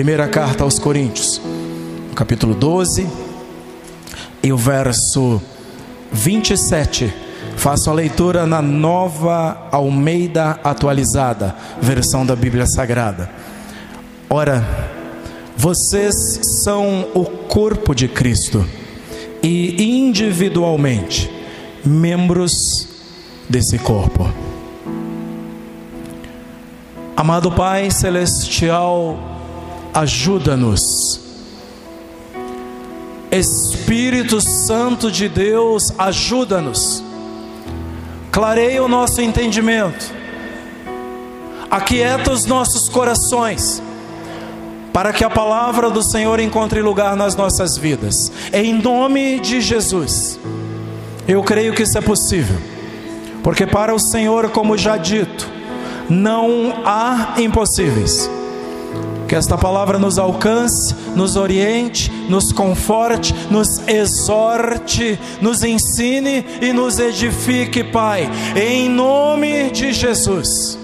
Primeira carta aos Coríntios, capítulo 12 e o verso 27. Faço a leitura na nova Almeida atualizada, versão da Bíblia Sagrada. Ora, vocês são o corpo de Cristo e individualmente membros desse corpo. Amado Pai Celestial, ajuda-nos. Espírito Santo de Deus, ajuda-nos. Clareia o nosso entendimento. Aquieta os nossos corações para que a palavra do Senhor encontre lugar nas nossas vidas. Em nome de Jesus. Eu creio que isso é possível. Porque para o Senhor, como já dito, não há impossíveis. Que esta palavra nos alcance, nos oriente, nos conforte, nos exorte, nos ensine e nos edifique, Pai, em nome de Jesus.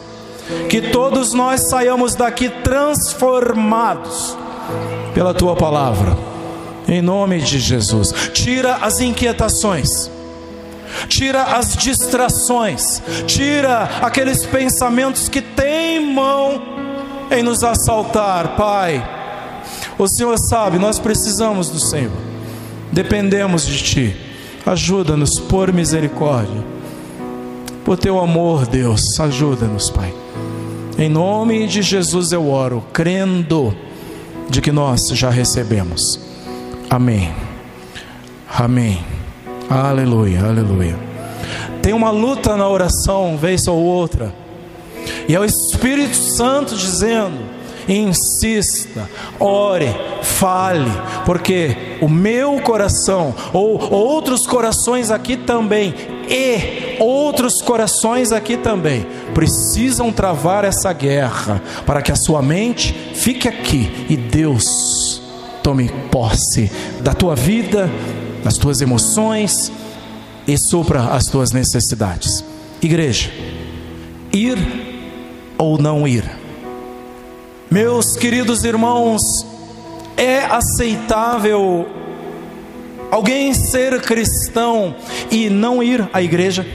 Que todos nós saiamos daqui transformados pela tua palavra, em nome de Jesus. Tira as inquietações tira as distrações, tira aqueles pensamentos que teimam em nos assaltar, Pai. O Senhor sabe, nós precisamos do Senhor, dependemos de Ti. Ajuda-nos por misericórdia, por Teu amor, Deus, ajuda-nos, Pai. Em nome de Jesus eu oro, crendo de que nós já recebemos. Amém. Amém. Aleluia, aleluia. Tem uma luta na oração, vez ou outra. E é o Espírito Santo dizendo: insista, ore, fale, porque o meu coração, ou outros corações aqui também, e outros corações aqui também, precisam travar essa guerra, para que a sua mente fique aqui e Deus tome posse da tua vida, das tuas emoções e supra as tuas necessidades. Igreja, ir ou não ir? Meus queridos irmãos, é aceitável alguém ser cristão e não ir à igreja?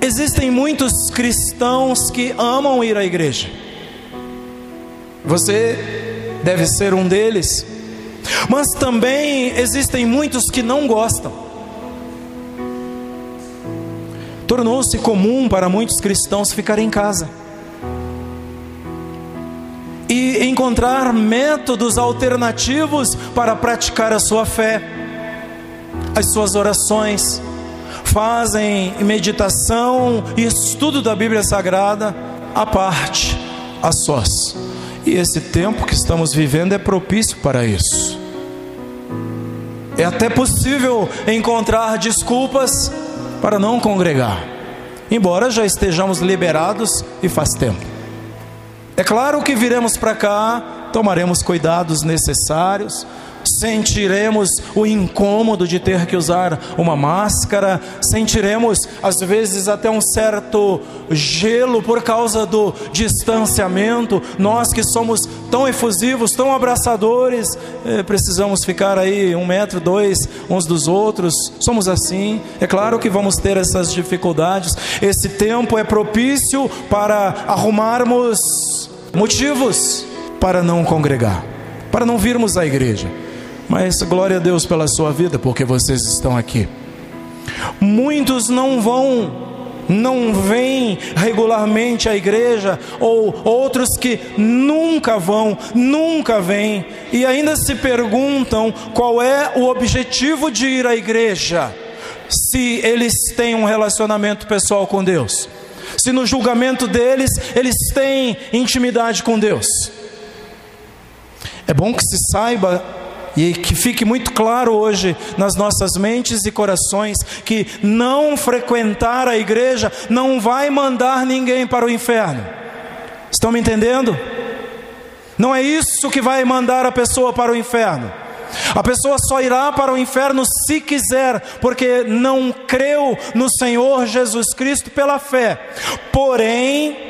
Existem muitos cristãos que amam ir à igreja. Você deve ser um deles. Mas também existem muitos que não gostam. Tornou-se comum para muitos cristãos ficar em casa e encontrar métodos alternativos para praticar a sua fé, as suas orações, fazem meditação e estudo da Bíblia Sagrada à parte, a sós. E esse tempo que estamos vivendo é propício para isso. É até possível encontrar desculpas para não congregar, embora já estejamos liberados e faz tempo. É claro que viremos para cá, tomaremos cuidados necessários, sentiremos o incômodo de ter que usar uma máscara, sentiremos às vezes até um certo gelo por causa do distanciamento. Nós que somos tão efusivos, tão abraçadores, eh, precisamos ficar aí um metro, dois uns dos outros. Somos assim. É claro que vamos ter essas dificuldades. Esse tempo é propício para arrumarmos motivos para não congregar, para não virmos à igreja. Mas glória a Deus pela sua vida, porque vocês estão aqui. Muitos não vão não vêm regularmente à igreja, ou outros que nunca vão, nunca vêm, e ainda se perguntam qual é o objetivo de ir à igreja, se eles têm um relacionamento pessoal com Deus, se no julgamento deles eles têm intimidade com Deus. É bom que se saiba e que fique muito claro hoje nas nossas mentes e corações que não frequentar a igreja não vai mandar ninguém para o inferno. Estão me entendendo? Não é isso que vai mandar a pessoa para o inferno. A pessoa só irá para o inferno se quiser, porque não creu no Senhor Jesus Cristo pela fé. Porém,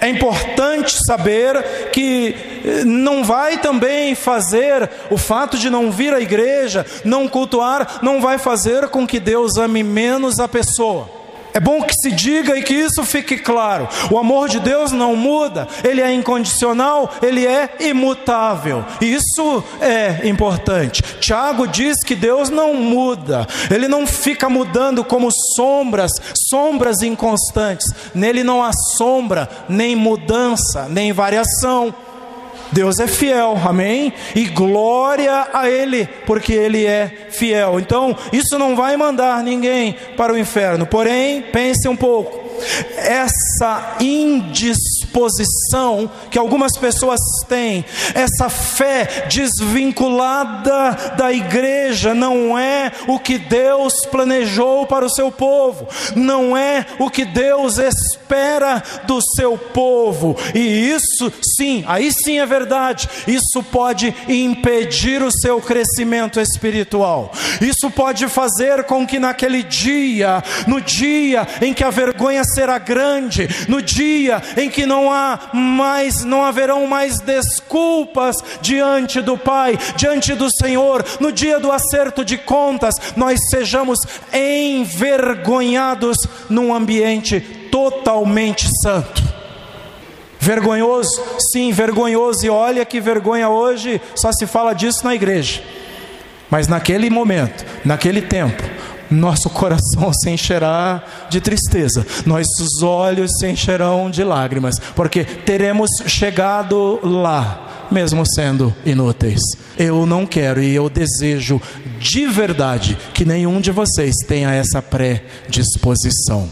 É importante saber que eh, não vai também fazer o fato de não vir à igreja, não cultuar, não vai fazer com que Deus ame menos a pessoa. É bom que se diga e que isso fique claro. O amor de Deus não muda, ele é incondicional, ele é imutável. Isso é importante. Tiago diz que Deus não muda, ele não fica mudando como sombras, sombras inconstantes. Nele não há sombra, nem mudança, nem variação. Deus é fiel, amém? E glória a Ele, porque Ele é fiel. Então, isso não vai mandar ninguém para o inferno. Porém, pense um pouco essa indisposição que algumas pessoas têm, essa fé desvinculada da igreja, não é o que Deus planejou para o seu povo, não é o que Deus espera do seu povo, e isso sim, aí sim é verdade, isso pode impedir o seu crescimento espiritual, isso pode fazer com que naquele dia, no dia em que a vergonha será grande, no dia em que não há mais, não haverão mais desculpas diante do Pai, diante do Senhor, no dia do acerto de contas, nós sejamos envergonhados num ambiente totalmente santo. Vergonhoso? Sim, vergonhoso. E olha que vergonha hoje, só se fala disso na igreja. Mas naquele momento, naquele tempo, nosso coração se encherá de tristeza, nossos olhos se encherão de lágrimas, porque teremos chegado lá, mesmo sendo inúteis. Eu não quero e eu desejo de verdade que nenhum de vocês tenha essa predisposição.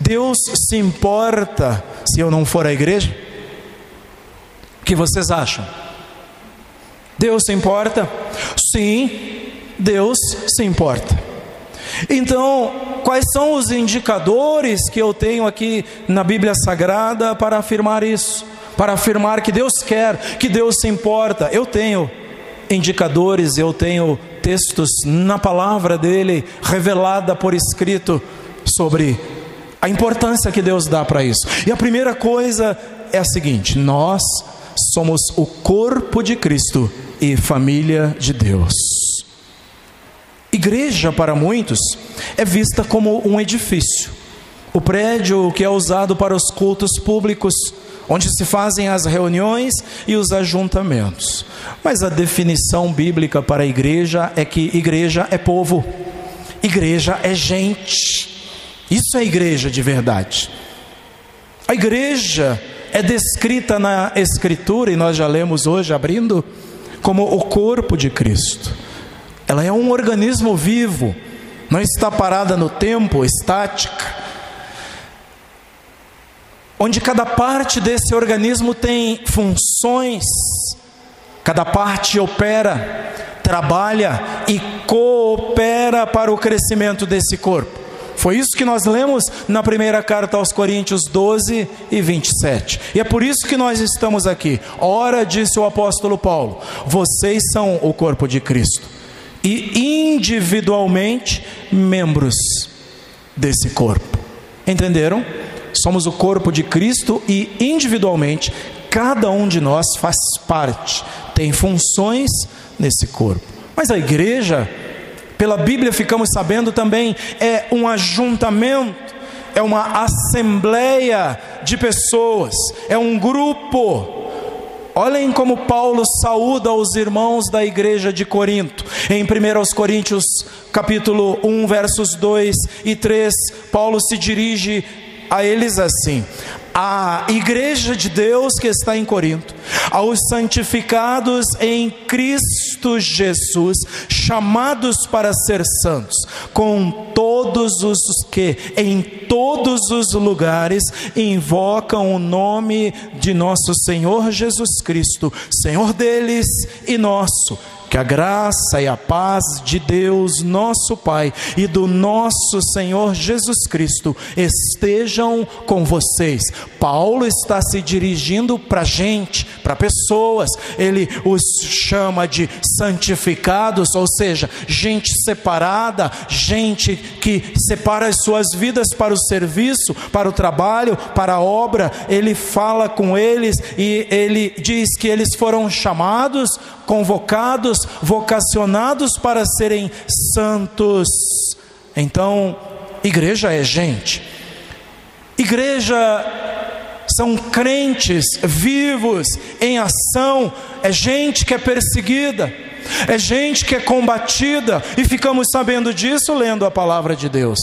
Deus se importa se eu não for à igreja? O que vocês acham? Deus se importa? Sim, Deus se importa. Então, quais são os indicadores que eu tenho aqui na Bíblia Sagrada para afirmar isso? Para afirmar que Deus quer, que Deus se importa? Eu tenho indicadores, eu tenho textos na palavra dele, revelada por escrito, sobre a importância que Deus dá para isso. E a primeira coisa é a seguinte: nós somos o corpo de Cristo e família de Deus. Igreja, para muitos, é vista como um edifício. O prédio que é usado para os cultos públicos, onde se fazem as reuniões e os ajuntamentos. Mas a definição bíblica para igreja é que igreja é povo, igreja é gente. Isso é igreja de verdade. A igreja é descrita na Escritura, e nós já lemos hoje, abrindo, como o corpo de Cristo. Ela é um organismo vivo, não está parada no tempo, estática. Onde cada parte desse organismo tem funções, cada parte opera, trabalha e coopera para o crescimento desse corpo. Foi isso que nós lemos na primeira carta aos Coríntios 12 e 27. E é por isso que nós estamos aqui. Ora, disse o apóstolo Paulo: vocês são o corpo de Cristo e individualmente membros desse corpo. Entenderam? Somos o corpo de Cristo e individualmente cada um de nós faz parte, tem funções nesse corpo. Mas a igreja, pela Bíblia ficamos sabendo também, é um ajuntamento, é uma assembleia de pessoas, é um grupo Olhem como Paulo saúda os irmãos da igreja de Corinto. Em 1 Coríntios, capítulo 1, versos 2 e 3, Paulo se dirige a eles assim: a igreja de Deus que está em Corinto, aos santificados em Cristo Jesus, chamados para ser santos, com todos os que em todos os lugares invocam o nome de nosso Senhor Jesus Cristo, Senhor deles e nosso, que a graça e a paz de Deus, nosso Pai, e do nosso Senhor Jesus Cristo estejam com vocês. Paulo está se dirigindo para gente, para pessoas, ele os chama de santificados, ou seja, gente separada, gente que separa as suas vidas para o serviço, para o trabalho, para a obra. Ele fala com eles e ele diz que eles foram chamados, convocados, vocacionados para serem santos. Então, igreja é gente. Igreja são crentes vivos em ação, é gente que é perseguida, é gente que é combatida, e ficamos sabendo disso lendo a palavra de Deus.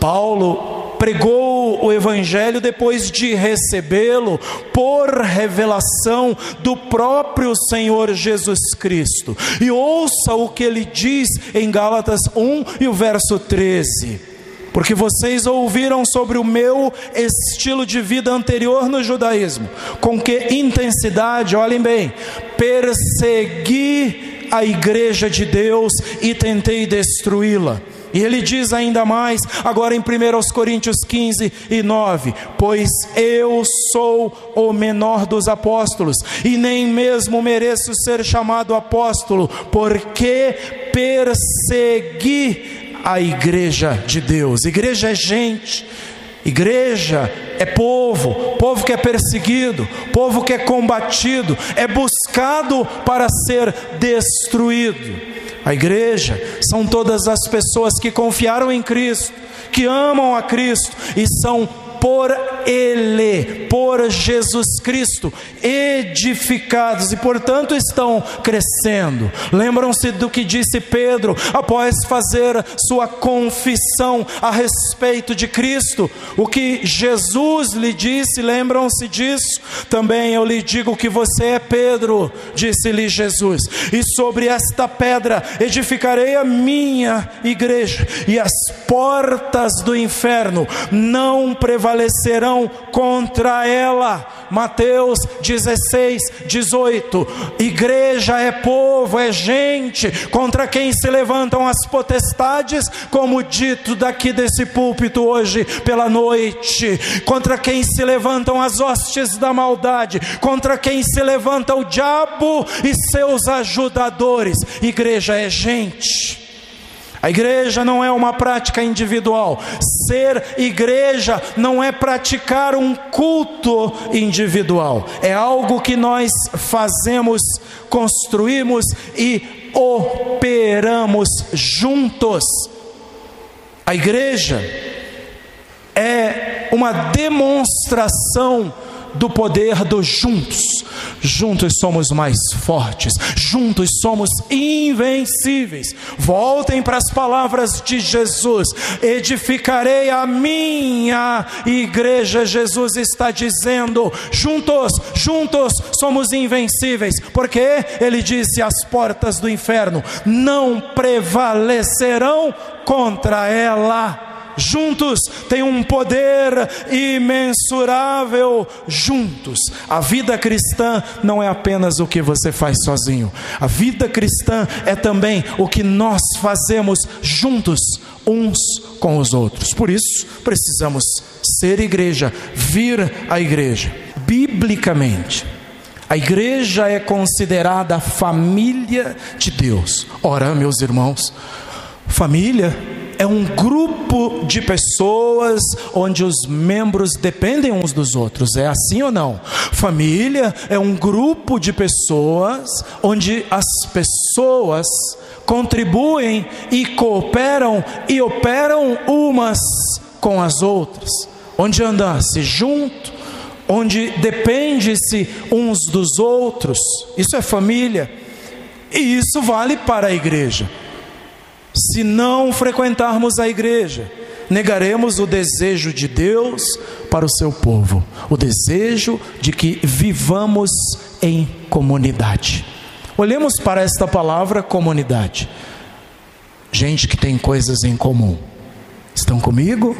Paulo pregou o Evangelho depois de recebê-lo por revelação do próprio Senhor Jesus Cristo. E ouça o que ele diz em Gálatas 1 e o verso 13 porque vocês ouviram sobre o meu estilo de vida anterior no judaísmo, com que intensidade, olhem bem, persegui a igreja de Deus e tentei destruí-la. E ele diz ainda mais, agora em 1 Coríntios 15 e 9: Pois eu sou o menor dos apóstolos, e nem mesmo mereço ser chamado apóstolo, porque persegui a igreja de Deus. Igreja é gente, igreja é povo, povo que é perseguido, povo que é combatido, é buscado para ser destruído. A igreja são todas as pessoas que confiaram em Cristo, que amam a Cristo e são por Ele, por Jesus Cristo, edificados e, portanto, estão crescendo. Lembram-se do que disse Pedro após fazer sua confissão a respeito de Cristo, o que Jesus lhe disse, lembram-se disso? Também eu lhe digo que você é Pedro, disse-lhe Jesus, e sobre esta pedra edificarei a minha igreja, e as portas do inferno não prevalecerão prevalecerão contra ela. Mateus 16, 18. Igreja é povo, é gente contra quem se levantam as potestades, como dito daqui desse púlpito hoje pela noite, contra quem se levantam as hostes da maldade, contra quem se levanta o diabo e seus ajudadores. Igreja é gente. A igreja não é uma prática individual. Ser igreja não é praticar um culto individual. É algo que nós fazemos, construímos e operamos juntos. A igreja é uma demonstração do poder dos juntos. Juntos somos mais fortes, juntos somos invencíveis. Voltem para as palavras de Jesus: edificarei a minha igreja. Jesus está dizendo: juntos, juntos somos invencíveis, porque ele disse: as portas do inferno não prevalecerão contra ela juntos têm um poder imensurável juntos. A vida cristã não é apenas o que você faz sozinho. A vida cristã é também o que nós fazemos juntos uns com os outros. Por isso, precisamos ser igreja, vir à igreja. Biblicamente, a igreja é considerada a família de Deus. Ora, meus irmãos, família é um grupo de pessoas onde os membros dependem uns dos outros. É assim ou não? Família é um grupo de pessoas onde as pessoas contribuem e cooperam e operam umas com as outras. Onde anda-se junto, onde depende-se uns dos outros. Isso é família. E isso vale para a igreja. Se não frequentarmos a igreja, negaremos o desejo de Deus para o seu povo, o desejo de que vivamos em comunidade. Olhemos para esta palavra comunidade. Gente que tem coisas em comum. Estão comigo?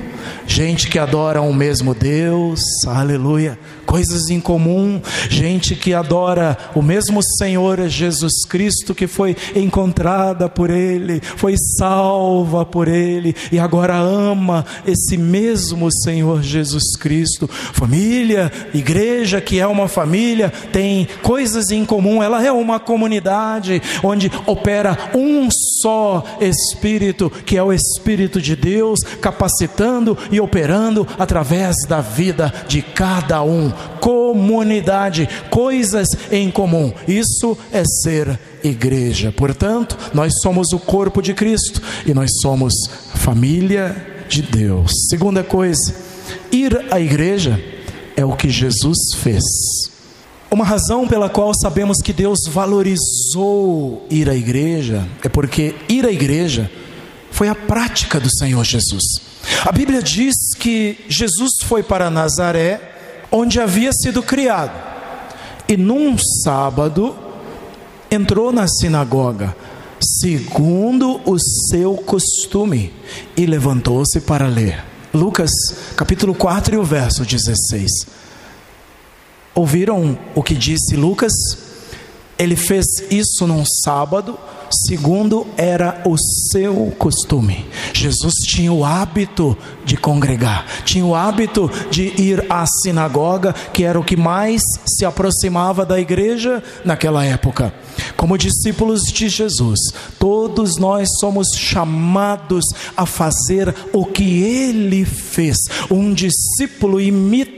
Gente que adora o mesmo Deus, aleluia, coisas em comum, gente que adora o mesmo Senhor Jesus Cristo que foi encontrada por Ele, foi salva por Ele e agora ama esse mesmo Senhor Jesus Cristo. Família, igreja que é uma família, tem coisas em comum, ela é uma comunidade onde opera um só Espírito, que é o Espírito de Deus, capacitando e operando através da vida de cada um. Comunidade, coisas em comum. Isso é ser igreja. Portanto, nós somos o corpo de Cristo e nós somos família de Deus. Segunda coisa, ir à igreja é o que Jesus fez. Uma razão pela qual sabemos que Deus valorizou ir à igreja é porque ir à igreja foi a prática do Senhor Jesus. A Bíblia diz que Jesus foi para Nazaré, onde havia sido criado, e num sábado entrou na sinagoga, segundo o seu costume, e levantou-se para ler. Lucas capítulo 4 e o verso 16. Ouviram o que disse Lucas? Ele fez isso num sábado, segundo era o seu costume. Jesus tinha o hábito de congregar, tinha o hábito de ir à sinagoga, que era o que mais se aproximava da igreja naquela época. Como discípulos de Jesus, todos nós somos chamados a fazer o que ele fez. Um discípulo imita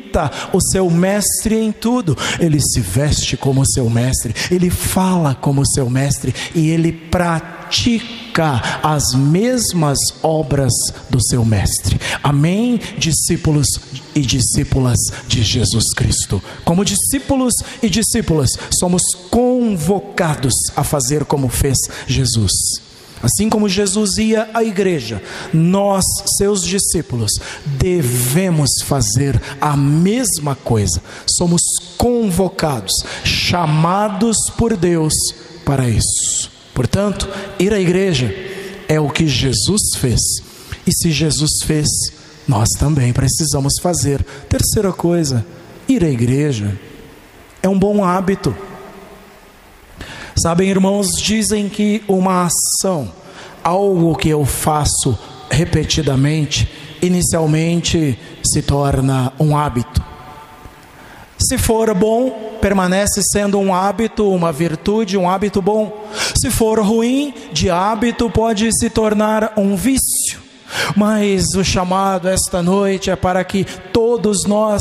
o seu mestre em tudo. Ele se veste como seu mestre, ele fala como seu mestre e ele pratica as mesmas obras do seu mestre. Amém, discípulos e discípulas de Jesus Cristo. Como discípulos e discípulas, somos convocados a fazer como fez Jesus. Assim como Jesus ia à igreja, nós, seus discípulos, devemos fazer a mesma coisa. Somos convocados, chamados por Deus para isso. Portanto, ir à igreja é o que Jesus fez. E se Jesus fez, nós também precisamos fazer. Terceira coisa, ir à igreja é um bom hábito. Sabem, irmãos, dizem que uma ação, algo que eu faço repetidamente, inicialmente se torna um hábito. Se for bom, permanece sendo um hábito, uma virtude, um hábito bom. Se for ruim, de hábito pode se tornar um vício. Mas o chamado esta noite é para que todos nós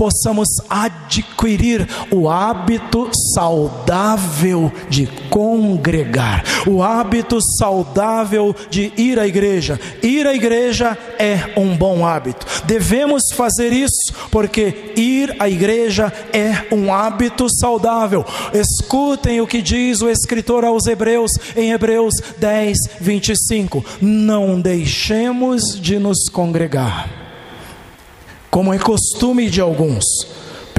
possamos adquirir o hábito saudável de congregar, o hábito saudável de ir à igreja. Ir à igreja é um bom hábito. Devemos fazer isso porque ir à igreja é um hábito saudável. Escutem o que diz o escritor aos Hebreus em Hebreus 10, 25. Não deixemos de nos congregar como é costume de alguns.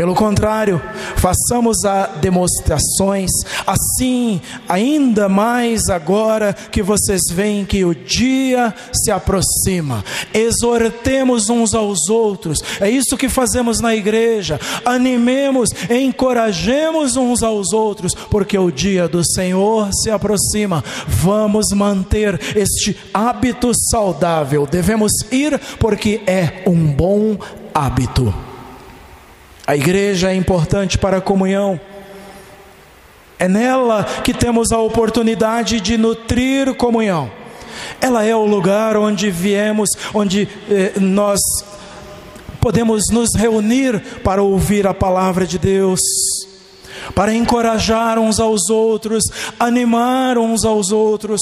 Pelo contrário, façamos a demonstrações, assim, ainda mais agora que vocês veem que o dia se aproxima. Exortemos uns aos outros, é isso que fazemos na igreja. Animemos, encorajemos uns aos outros, porque o dia do Senhor se aproxima. Vamos manter este hábito saudável. Devemos ir porque é um bom hábito. A igreja é importante para a comunhão. É nela que temos a oportunidade de nutrir comunhão. Ela é o lugar onde viemos, onde eh, nós podemos nos reunir para ouvir a palavra de Deus, para encorajar uns aos outros, animar uns aos outros.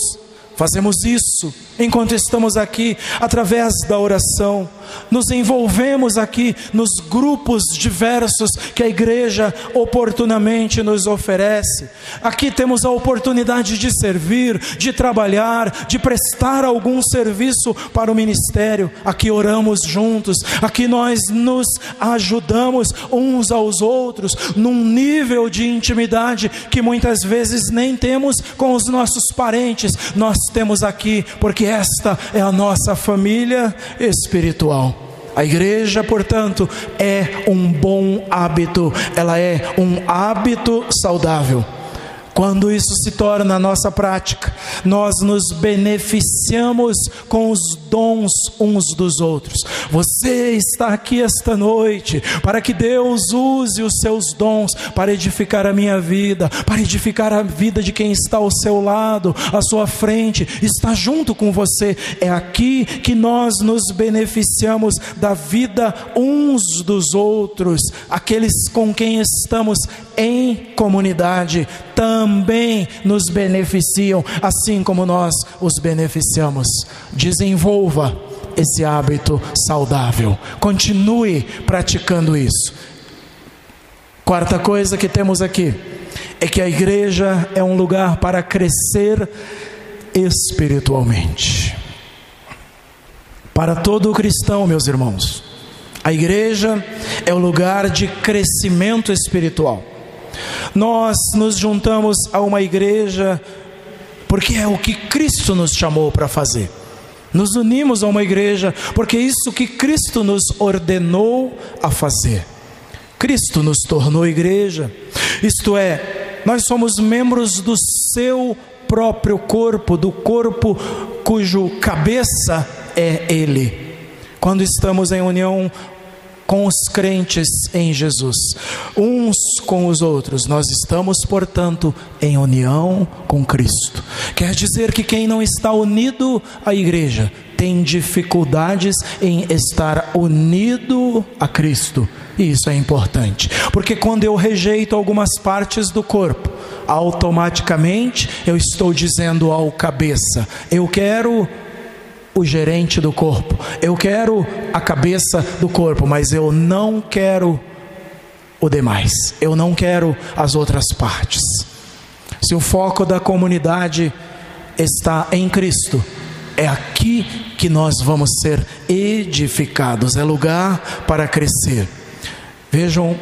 Fazemos isso enquanto estamos aqui, através da oração, nos envolvemos aqui nos grupos diversos que a igreja oportunamente nos oferece. Aqui temos a oportunidade de servir, de trabalhar, de prestar algum serviço para o ministério. Aqui oramos juntos, aqui nós nos ajudamos uns aos outros num nível de intimidade que muitas vezes nem temos com os nossos parentes. Nós temos aqui porque esta é a nossa família espiritual. A igreja, portanto, é um bom hábito, ela é um hábito saudável. Quando isso se torna a nossa prática, nós nos beneficiamos com os dons uns dos outros. Você está aqui esta noite para que Deus use os seus dons para edificar a minha vida, para edificar a vida de quem está ao seu lado, à sua frente, está junto com você. É aqui que nós nos beneficiamos da vida uns dos outros, aqueles com quem estamos em comunidade também nos beneficiam, assim como nós os beneficiamos. Desenvolva esse hábito saudável, continue praticando isso. Quarta coisa que temos aqui é que a igreja é um lugar para crescer espiritualmente. Para todo cristão, meus irmãos, a igreja é o lugar de crescimento espiritual. Nós nos juntamos a uma igreja porque é o que Cristo nos chamou para fazer. Nos unimos a uma igreja porque é isso que Cristo nos ordenou a fazer. Cristo nos tornou igreja, isto é, nós somos membros do seu próprio corpo, do corpo cujo cabeça é Ele. Quando estamos em união com os crentes em Jesus, uns com os outros. Nós estamos, portanto, em união com Cristo. Quer dizer que quem não está unido à igreja tem dificuldades em estar unido a Cristo. E isso é importante, porque quando eu rejeito algumas partes do corpo, automaticamente eu estou dizendo ao cabeça: eu quero o gerente do corpo, eu quero a cabeça do corpo, mas eu não quero o demais, eu não quero as outras partes. Se o foco da comunidade está em Cristo, é aqui que nós vamos ser edificados, é lugar para crescer. Vejam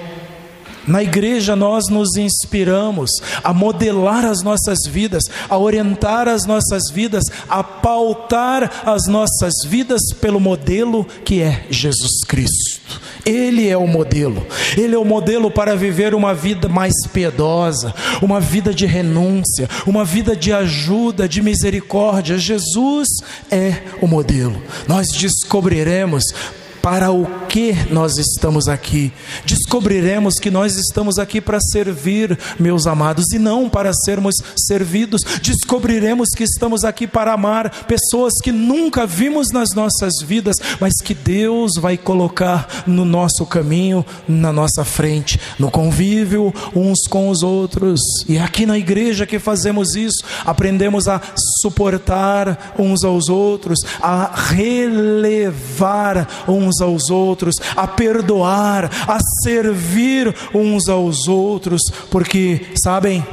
na igreja nós nos inspiramos a modelar as nossas vidas, a orientar as nossas vidas, a pautar as nossas vidas pelo modelo que é Jesus Cristo. Ele é o modelo. Ele é o modelo para viver uma vida mais piedosa, uma vida de renúncia, uma vida de ajuda, de misericórdia. Jesus é o modelo. Nós descobriremos para o que nós estamos aqui. Descobriremos que nós estamos aqui para servir, meus amados, e não para sermos servidos. Descobriremos que estamos aqui para amar pessoas que nunca vimos nas nossas vidas, mas que Deus vai colocar no nosso caminho, na nossa frente, no convívio uns com os outros. E é aqui na igreja que fazemos isso, aprendemos a suportar uns aos outros, a relevar uns uns aos outros, a perdoar, a servir uns aos outros, porque, sabem,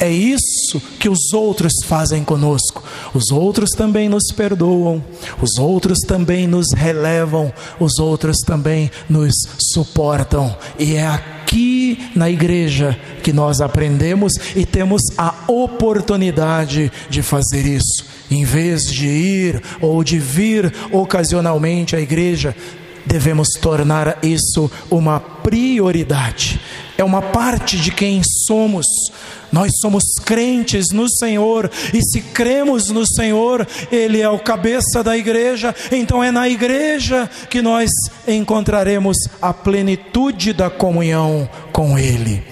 é isso que os outros fazem conosco. Os outros também nos perdoam, os outros também nos relevam, os outros também nos suportam. E é aqui na igreja que nós aprendemos e temos a oportunidade de fazer isso. Em vez de ir ou de vir ocasionalmente à igreja, devemos tornar isso uma prioridade. É uma parte de quem somos. Nós somos crentes no Senhor, e se cremos no Senhor, Ele é o cabeça da igreja, então é na igreja que nós encontraremos a plenitude da comunhão com Ele.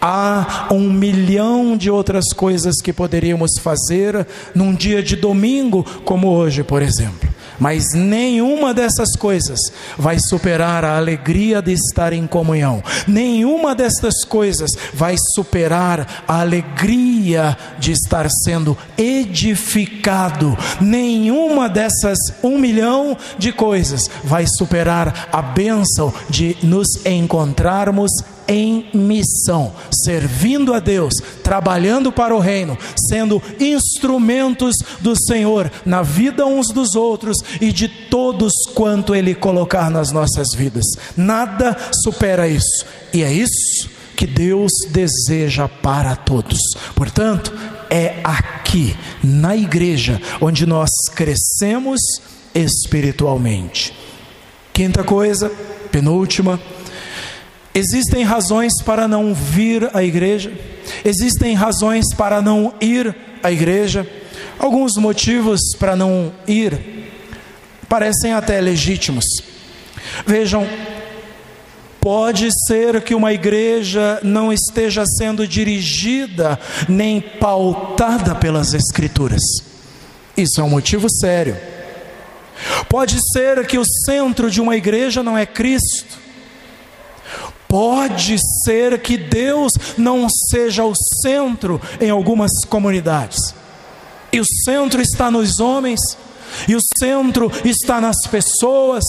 Há um milhão de outras coisas que poderíamos fazer num dia de domingo, como hoje, por exemplo. Mas nenhuma dessas coisas vai superar a alegria de estar em comunhão. Nenhuma dessas coisas vai superar a alegria de estar sendo edificado. Nenhuma dessas um milhão de coisas vai superar a bênção de nos encontrarmos em missão, servindo a Deus, trabalhando para o reino, sendo instrumentos do Senhor na vida uns dos outros e de todos quanto Ele colocar nas nossas vidas. Nada supera isso, e é isso que Deus deseja para todos. Portanto, é aqui, na igreja, onde nós crescemos espiritualmente. Quinta coisa, penúltima, existem razões para não vir à igreja, existem razões para não ir à igreja, alguns motivos para não ir parecem até legítimos. Vejam, Pode ser que uma igreja não esteja sendo dirigida nem pautada pelas Escrituras. Isso é um motivo sério. Pode ser que o centro de uma igreja não é Cristo. Pode ser que Deus não seja o centro em algumas comunidades. E o centro está nos homens, e o centro está nas pessoas.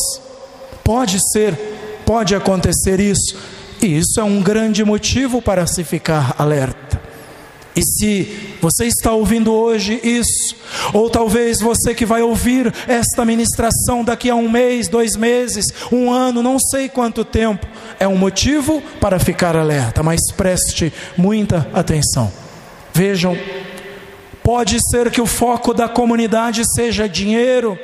Pode ser pode acontecer isso. E isso é um grande motivo para se ficar alerta. E se você está ouvindo hoje isso, ou talvez você que vai ouvir esta ministração daqui a um mês, dois meses, um ano, não sei quanto tempo, é um motivo para ficar alerta, mas preste muita atenção. Vejam, pode ser que o foco da comunidade seja dinheiro,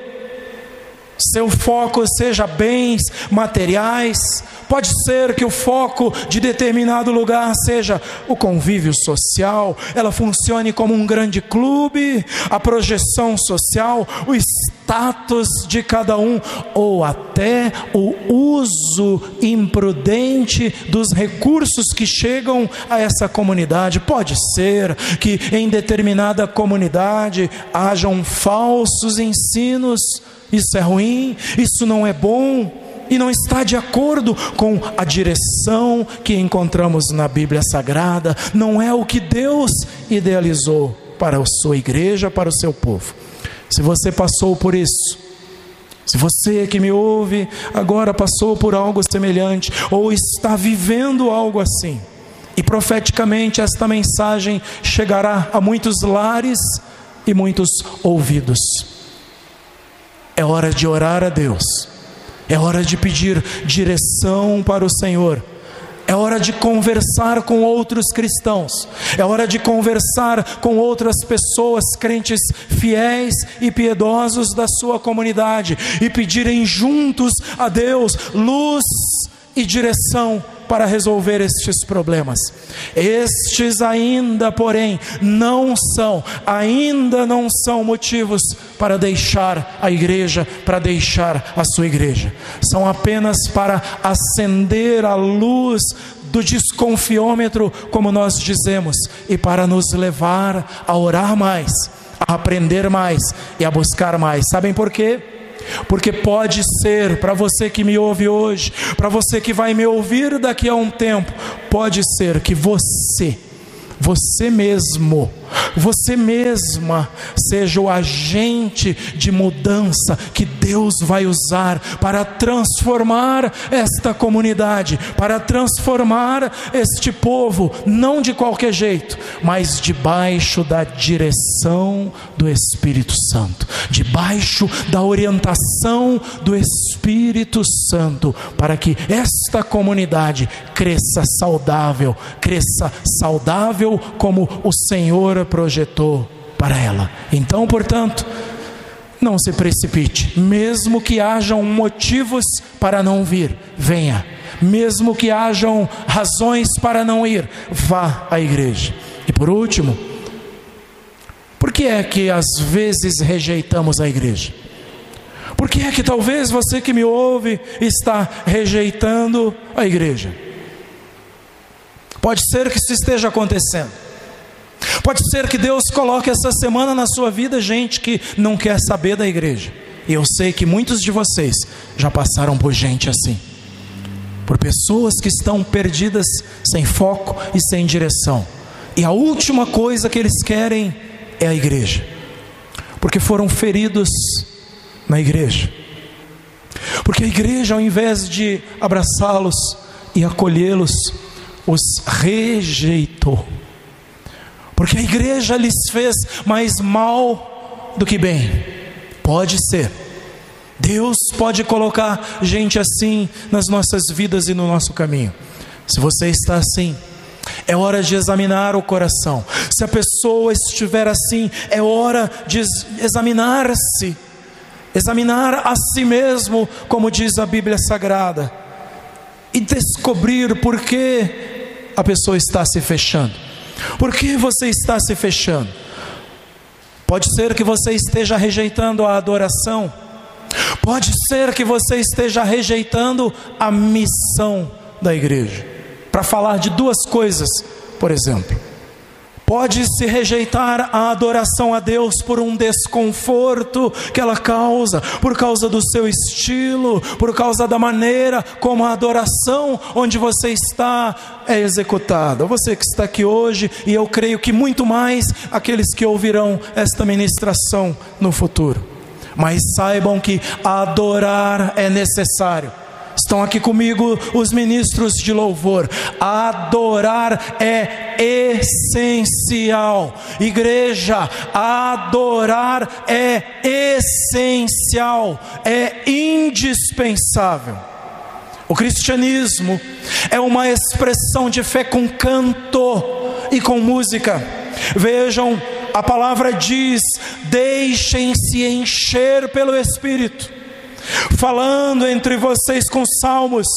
seu foco seja bens materiais, pode ser que o foco de determinado lugar seja o convívio social, ela funcione como um grande clube, a projeção social, o status de cada um, ou até o uso imprudente dos recursos que chegam a essa comunidade. Pode ser que em determinada comunidade hajam falsos ensinos isso é ruim, isso não é bom e não está de acordo com a direção que encontramos na Bíblia Sagrada, não é o que Deus idealizou para a sua igreja, para o seu povo. Se você passou por isso, se você que me ouve agora passou por algo semelhante ou está vivendo algo assim, e profeticamente esta mensagem chegará a muitos lares e muitos ouvidos. É hora de orar a Deus, é hora de pedir direção para o Senhor. É hora de conversar com outros cristãos, é hora de conversar com outras pessoas, crentes fiéis e piedosos da sua comunidade, e pedirem juntos a Deus luz e direção para resolver estes problemas. Estes ainda, porém, não são, ainda não são motivos para deixar a igreja, para deixar a sua igreja. São apenas para acender a luz do desconfiômetro, como nós dizemos, e para nos levar a orar mais, a aprender mais e a buscar mais. Sabem por quê? Porque pode ser, para você que me ouve hoje, para você que vai me ouvir daqui a um tempo, pode ser que você, você mesmo, você mesma seja o agente de mudança que Deus vai usar para transformar esta comunidade, para transformar este povo, não de qualquer jeito, mas debaixo da direção do Espírito Santo, debaixo da orientação do Espírito Santo, para que esta comunidade cresça saudável, cresça saudável como o Senhor projetou para ela. Então, portanto, não se precipite, mesmo que hajam motivos para não vir, venha. Mesmo que hajam razões para não ir, vá à igreja. E por último, por que é que às vezes rejeitamos a igreja? Por que é que talvez você que me ouve está rejeitando a igreja? Pode ser que isso esteja acontecendo. Pode ser que Deus coloque essa semana na sua vida gente que não quer saber da igreja. E eu sei que muitos de vocês já passaram por gente assim. Por pessoas que estão perdidas, sem foco e sem direção. E a última coisa que eles querem é a igreja. Porque foram feridos na igreja. Porque a igreja, ao invés de abraçá-los e acolhê-los, os rejeitou porque a igreja lhes fez mais mal do que bem. Pode ser. Deus pode colocar gente assim nas nossas vidas e no nosso caminho. Se você está assim, é hora de examinar o coração. Se a pessoa estiver assim, é hora de examinar-se examinar a si mesmo, como diz a Bíblia Sagrada, e descobrir por que a pessoa está se fechando. Por que você está se fechando? Pode ser que você esteja rejeitando a adoração, pode ser que você esteja rejeitando a missão da igreja. Para falar de duas coisas, por exemplo. Pode-se rejeitar a adoração a Deus por um desconforto que ela causa, por causa do seu estilo, por causa da maneira como a adoração onde você está é executada. Você que está aqui hoje, e eu creio que muito mais aqueles que ouvirão esta ministração no futuro. Mas saibam que adorar é necessário Estão aqui comigo os ministros de louvor. Adorar é essencial. Igreja, adorar é essencial, é indispensável. O cristianismo é uma expressão de fé com canto e com música. Vejam, a palavra diz: deixem-se encher pelo Espírito falando entre vocês com salmos,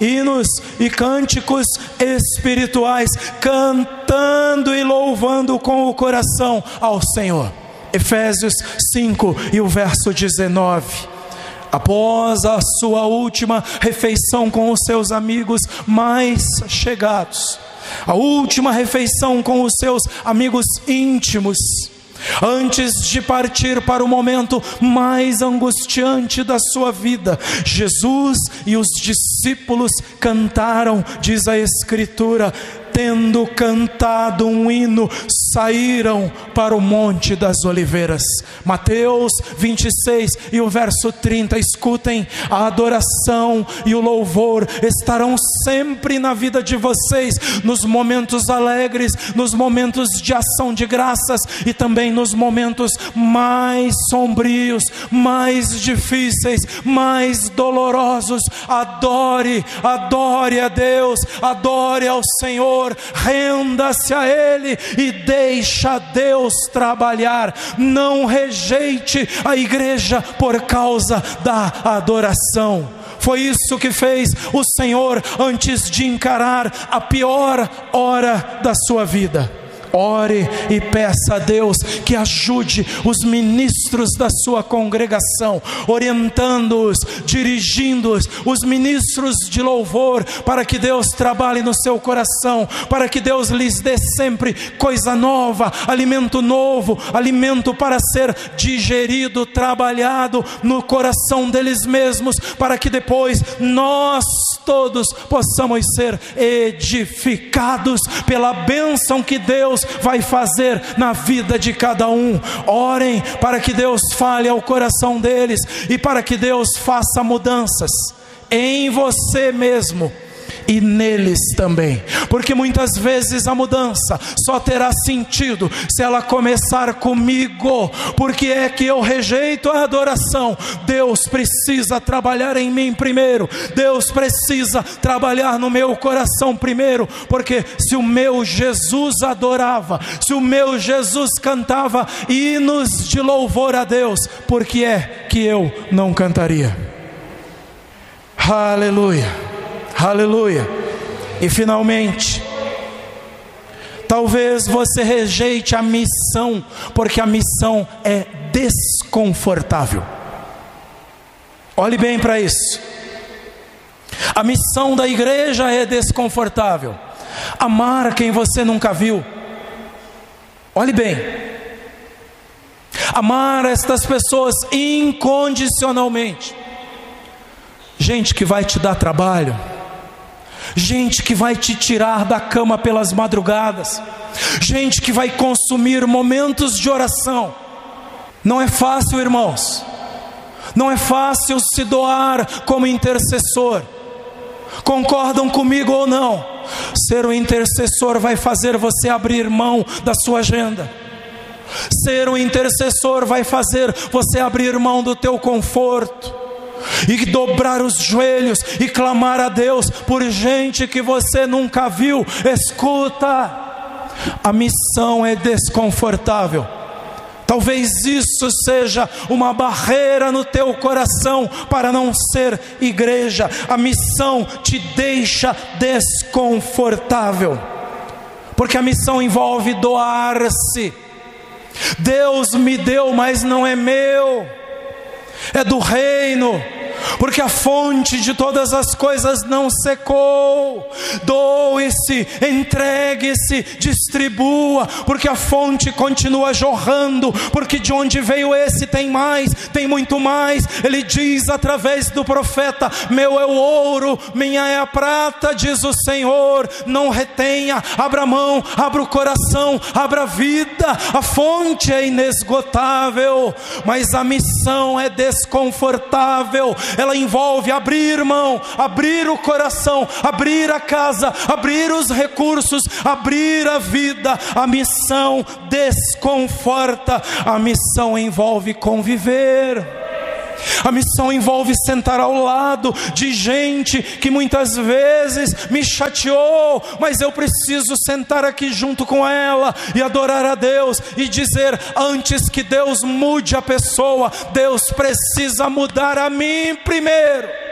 hinos e cânticos espirituais, cantando e louvando com o coração ao Senhor. Efésios 5 e o verso 19 após a sua última refeição com os seus amigos mais chegados, a última refeição com os seus amigos íntimos, Antes de partir para o momento mais angustiante da sua vida, Jesus e os discípulos cantaram, diz a Escritura, tendo cantado um hino, saíram para o Monte das Oliveiras. Mateus 26 e o verso 30. Escutem, a adoração e o louvor estarão sempre na vida de vocês, nos momentos alegres, nos momentos de ação de graças e também nos momentos mais sombrios, mais difíceis, mais dolorosos. Adore, adore a Deus, adore ao Senhor renda-se a Ele e deixa Deus trabalhar. Não rejeite a igreja por causa da adoração. Foi isso que fez o Senhor antes de encarar a pior hora da sua vida. Ore e peça a Deus que ajude os ministros da sua congregação, orientando-os, dirigindo-os, os ministros de louvor, para que Deus trabalhe no seu coração, para que Deus lhes dê sempre coisa nova, alimento novo, alimento para ser digerido, trabalhado no coração deles mesmos, para que depois nós todos possamos ser edificados pela bênção que Deus vai fazer na vida de cada um. Orem para que Deus fale ao coração deles e para que Deus faça mudanças em você mesmo e neles também, porque muitas vezes a mudança só terá sentido se ela começar comigo, porque é que eu rejeito a adoração. Deus precisa trabalhar em mim primeiro, Deus precisa trabalhar no meu coração primeiro, porque se o meu Jesus adorava, se o meu Jesus cantava hinos de louvor a Deus, por que é que eu não cantaria? Aleluia. Aleluia. E finalmente, talvez você rejeite a missão, porque a missão é desconfortável. Olhe bem para isso. A missão da igreja é desconfortável. Amar quem você nunca viu. Olhe bem. Amar estas pessoas incondicionalmente. Gente que vai te dar trabalho gente que vai te tirar da cama pelas madrugadas, gente que vai consumir momentos de oração. Não é fácil, irmãos, não é fácil se doar como intercessor. Concordam comigo ou não? Ser um intercessor vai fazer você abrir mão da sua agenda. Ser um intercessor vai fazer você abrir mão do teu conforto e dobrar os joelhos e clamar a Deus por gente que você nunca viu. Escuta, a missão é desconfortável. Talvez isso seja uma barreira no teu coração para não ser igreja. A missão te deixa desconfortável, porque a missão envolve doar-se. Deus me deu, mas não é meu, é do reino porque a fonte de todas as coisas não secou. Doe-se, entregue-se, distribua, porque a fonte continua jorrando, porque de onde veio esse tem mais, tem muito mais. Ele diz através do profeta: Meu é o ouro, minha é a prata, diz o Senhor. Não retenha, abra a mão, abra o coração, abra a vida. A fonte é inesgotável, mas a missão é desconfortável ela envolve abrir mão, abrir o coração, abrir a casa, abrir os recursos, abrir a vida. A missão desconforta, a missão envolve conviver. A missão envolve sentar ao lado de gente que muitas vezes me chateou, mas eu preciso sentar aqui junto com ela e adorar a Deus e dizer: antes que Deus mude a pessoa, Deus precisa mudar a mim primeiro.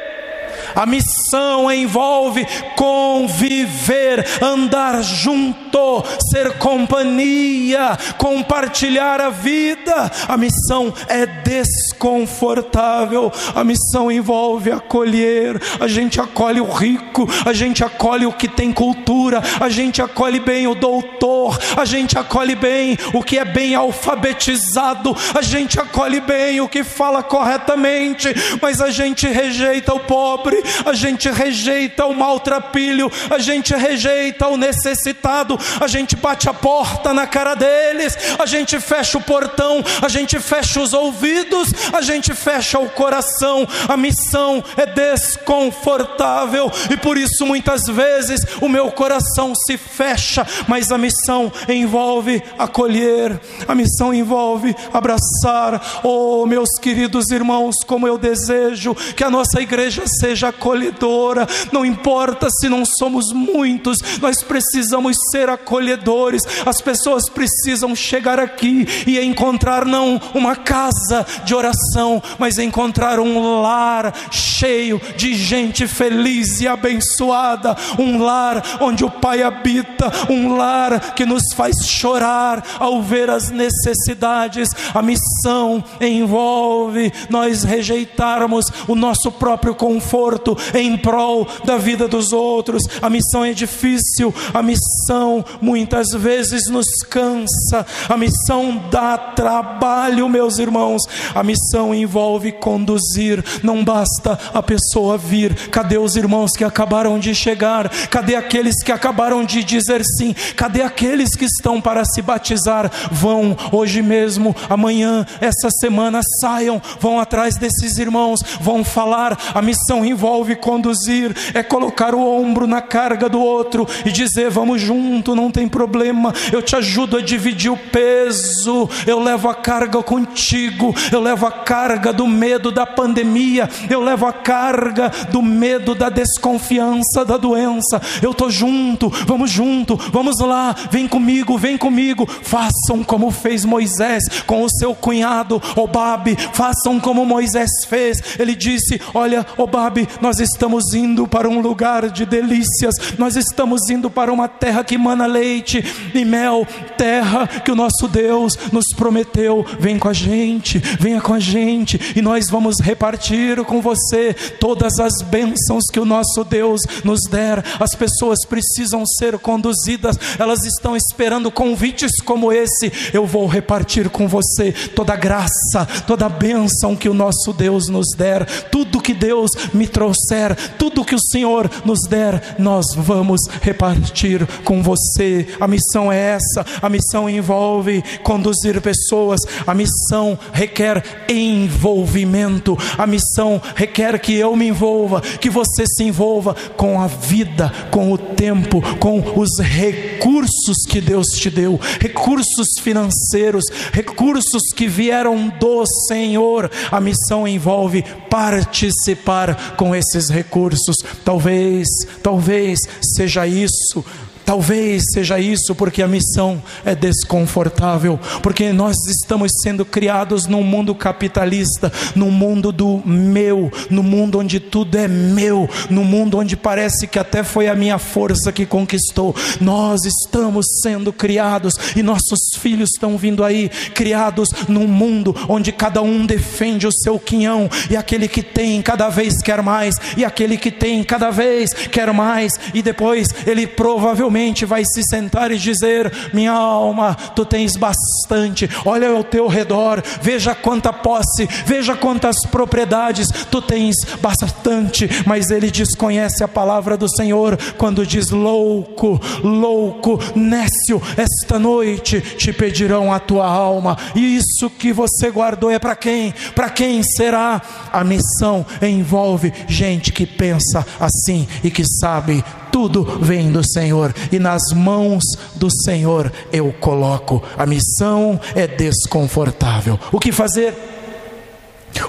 A missão envolve conviver, andar junto, ser companhia, compartilhar a vida. A missão é desconfortável. A missão envolve acolher. A gente acolhe o rico, a gente acolhe o que tem cultura, a gente acolhe bem o doutor, a gente acolhe bem o que é bem alfabetizado, a gente acolhe bem o que fala corretamente, mas a gente rejeita o pobre a gente rejeita o maltrapilho, a gente rejeita o necessitado, a gente bate a porta na cara deles, a gente fecha o portão, a gente fecha os ouvidos, a gente fecha o coração. A missão é desconfortável e por isso muitas vezes o meu coração se fecha, mas a missão envolve acolher, a missão envolve abraçar. Oh, meus queridos irmãos, como eu desejo que a nossa igreja seja acolhedora. Não importa se não somos muitos, nós precisamos ser acolhedores. As pessoas precisam chegar aqui e encontrar não uma casa de oração, mas encontrar um lar cheio de gente feliz e abençoada, um lar onde o Pai habita, um lar que nos faz chorar ao ver as necessidades. A missão envolve nós rejeitarmos o nosso próprio conforto conforto em prol da vida dos outros. A missão é difícil, a missão muitas vezes nos cansa, a missão dá trabalho, meus irmãos. A missão envolve conduzir, não basta a pessoa vir. Cadê os irmãos que acabaram de chegar? Cadê aqueles que acabaram de dizer sim? Cadê aqueles que estão para se batizar? Vão hoje mesmo, amanhã, essa semana, saiam, vão atrás desses irmãos, vão falar. A missão envolve envolve conduzir, é colocar o ombro na carga do outro e dizer: vamos junto, não tem problema, eu te ajudo a dividir o peso, eu levo a carga contigo, eu levo a carga do medo da pandemia, eu levo a carga do medo da desconfiança da doença, eu estou junto, vamos junto, vamos lá, vem comigo, vem comigo, façam como fez Moisés com o seu cunhado Obabe, façam como Moisés fez, ele disse: Olha, Obabe, nós estamos indo para um lugar de delícias, nós estamos indo para uma terra que mana leite e mel, terra que o nosso Deus nos prometeu. Vem com a gente, venha com a gente, e nós vamos repartir com você todas as bênçãos que o nosso Deus nos der. As pessoas precisam ser conduzidas, elas estão esperando convites como esse. Eu vou repartir com você toda a graça, toda a bênção que o nosso Deus nos der, tudo que Deus me trouxe trouxer, tudo que o Senhor nos der, nós vamos repartir com você. A missão é essa, a missão envolve conduzir pessoas, a missão requer envolvimento, a missão requer que eu me envolva, que você se envolva com a vida, com o tempo, com os recursos que Deus te deu, recursos financeiros, recursos que vieram do Senhor. A missão envolve participar com esses recursos. Talvez, talvez seja isso Talvez seja isso porque a missão é desconfortável, porque nós estamos sendo criados num mundo capitalista, num mundo do meu, no mundo onde tudo é meu, no mundo onde parece que até foi a minha força que conquistou. Nós estamos sendo criados e nossos filhos estão vindo aí, criados num mundo onde cada um defende o seu quinhão e aquele que tem cada vez quer mais, e aquele que tem cada vez quer mais, e depois ele provavelmente vai se sentar e dizer: Minha alma, tu tens bastante, olha ao teu redor, veja quanta posse, veja quantas propriedades, tu tens bastante, mas ele desconhece a palavra do Senhor quando diz: Louco, louco, nécio, esta noite te pedirão a tua alma, e isso que você guardou é para quem? Para quem será? A missão envolve gente que pensa assim e que sabe tudo vem do Senhor e nas mãos do Senhor eu coloco. A missão é desconfortável. O que fazer?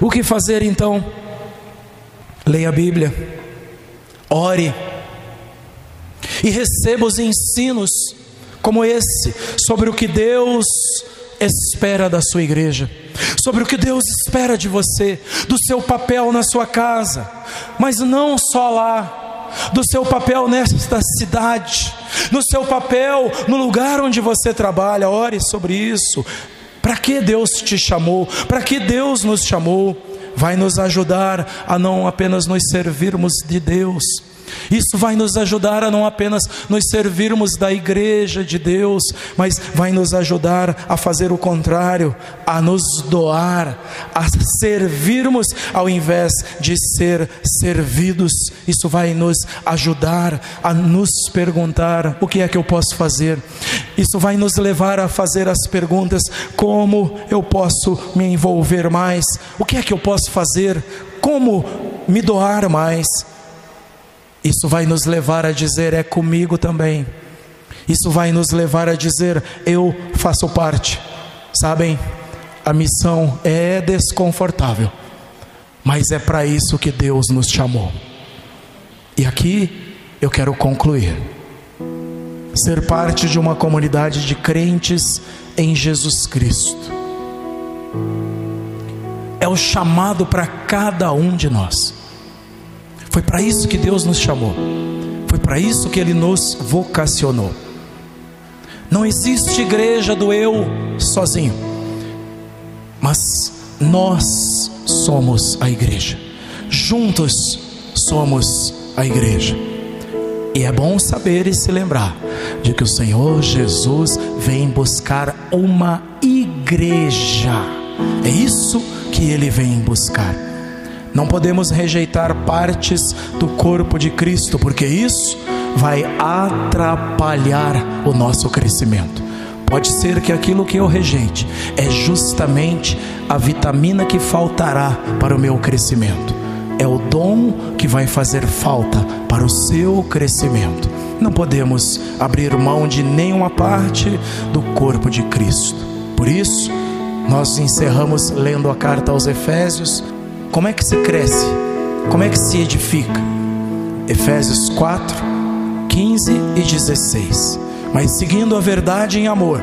O que fazer então? Leia a Bíblia, ore e receba os ensinos como esse sobre o que Deus espera da sua igreja, sobre o que Deus espera de você, do seu papel na sua casa, mas não só lá, do seu papel nesta cidade, no seu papel no lugar onde você trabalha, ore sobre isso. Para que Deus te chamou? Para que Deus nos chamou? Vai nos ajudar a não apenas nos servirmos de Deus, isso vai nos ajudar a não apenas nos servirmos da igreja de Deus, mas vai nos ajudar a fazer o contrário, a nos doar, a servirmos ao invés de ser servidos. Isso vai nos ajudar a nos perguntar: o que é que eu posso fazer? Isso vai nos levar a fazer as perguntas: como eu posso me envolver mais? O que é que eu posso fazer? Como me doar mais? Isso vai nos levar a dizer: é comigo também. Isso vai nos levar a dizer: eu faço parte. Sabem, a missão é desconfortável, mas é para isso que Deus nos chamou. E aqui eu quero concluir. Ser parte de uma comunidade de crentes em Jesus Cristo é o chamado para cada um de nós. Foi para isso que Deus nos chamou. Foi para isso que Ele nos vocacionou. Não existe igreja do eu sozinho, mas nós somos a igreja. Juntos somos a igreja. E é bom saber e se lembrar de que o Senhor Jesus vem buscar uma igreja. É isso que ele vem buscar. Não podemos rejeitar partes do corpo de Cristo, porque isso vai atrapalhar o nosso crescimento. Pode ser que aquilo que eu rejeite é justamente a vitamina que faltará para o meu crescimento. É o dom que vai fazer falta para o seu crescimento. Não podemos abrir mão de nenhuma parte do corpo de Cristo. Por isso, nós encerramos lendo a carta aos Efésios como é que se cresce? Como é que se edifica? Efésios 4, 15 e 16. Mas seguindo a verdade em amor,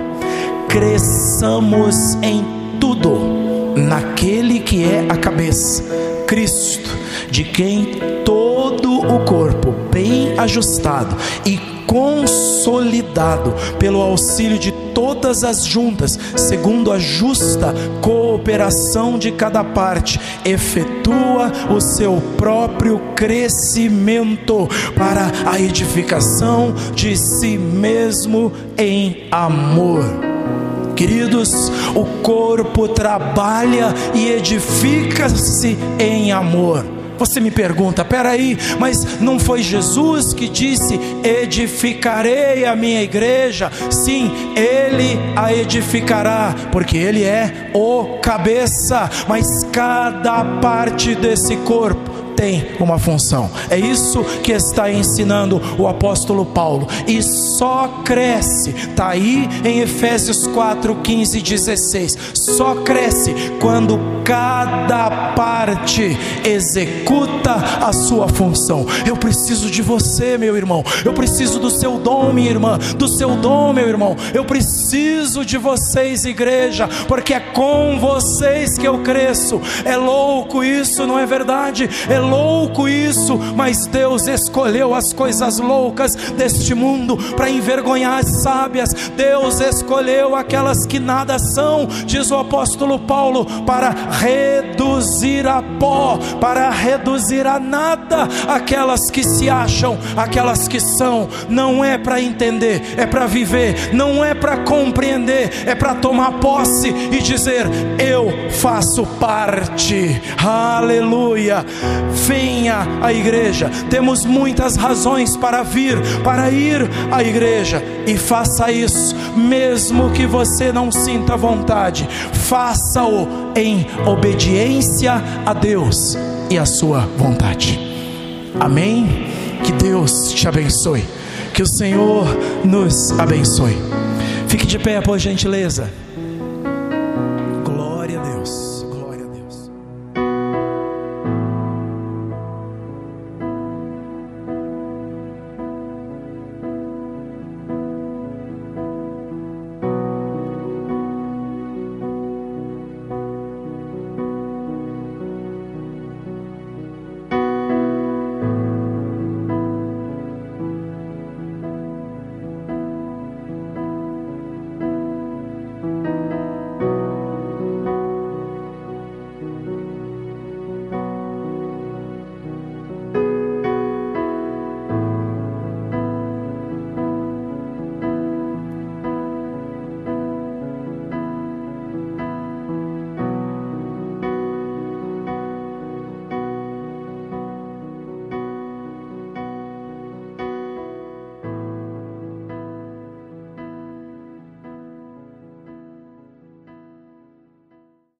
cresçamos em tudo naquele que é a cabeça, Cristo, de quem todo o corpo, bem ajustado e consolidado pelo auxílio de todas as juntas, segundo a justa cooperação de cada parte, efetua o seu próprio crescimento para a edificação de si mesmo em amor. Queridos, o corpo trabalha e edifica-se em amor você me pergunta, peraí, mas não foi Jesus que disse: edificarei a minha igreja? Sim, Ele a edificará, porque Ele é o cabeça, mas cada parte desse corpo tem uma função. É isso que está ensinando o apóstolo Paulo. E só cresce, está aí em Efésios 4, 15 e 16. Só cresce quando cada parte executa a sua função. Eu preciso de você, meu irmão. Eu preciso do seu dom, minha irmã. Do seu dom, meu irmão. Eu preciso de vocês, igreja, porque é com vocês que eu cresço. É louco isso, não é verdade? É louco isso, mas Deus escolheu as coisas loucas deste mundo para envergonhar as sábias. Deus escolheu aquelas que nada são, diz o apóstolo Paulo, para reduzir a pó, para reduzir a nada aquelas que se acham, aquelas que são. Não é para entender, é para viver, não é para compreender, é para tomar posse e dizer: Eu faço parte. Aleluia. Venha à igreja. Temos muitas razões para vir, para ir à igreja e faça isso, mesmo que você não sinta vontade. Faça-o em obediência a Deus e a sua vontade. Amém? Que Deus te abençoe. Que o Senhor nos abençoe. Fique de pé, por gentileza.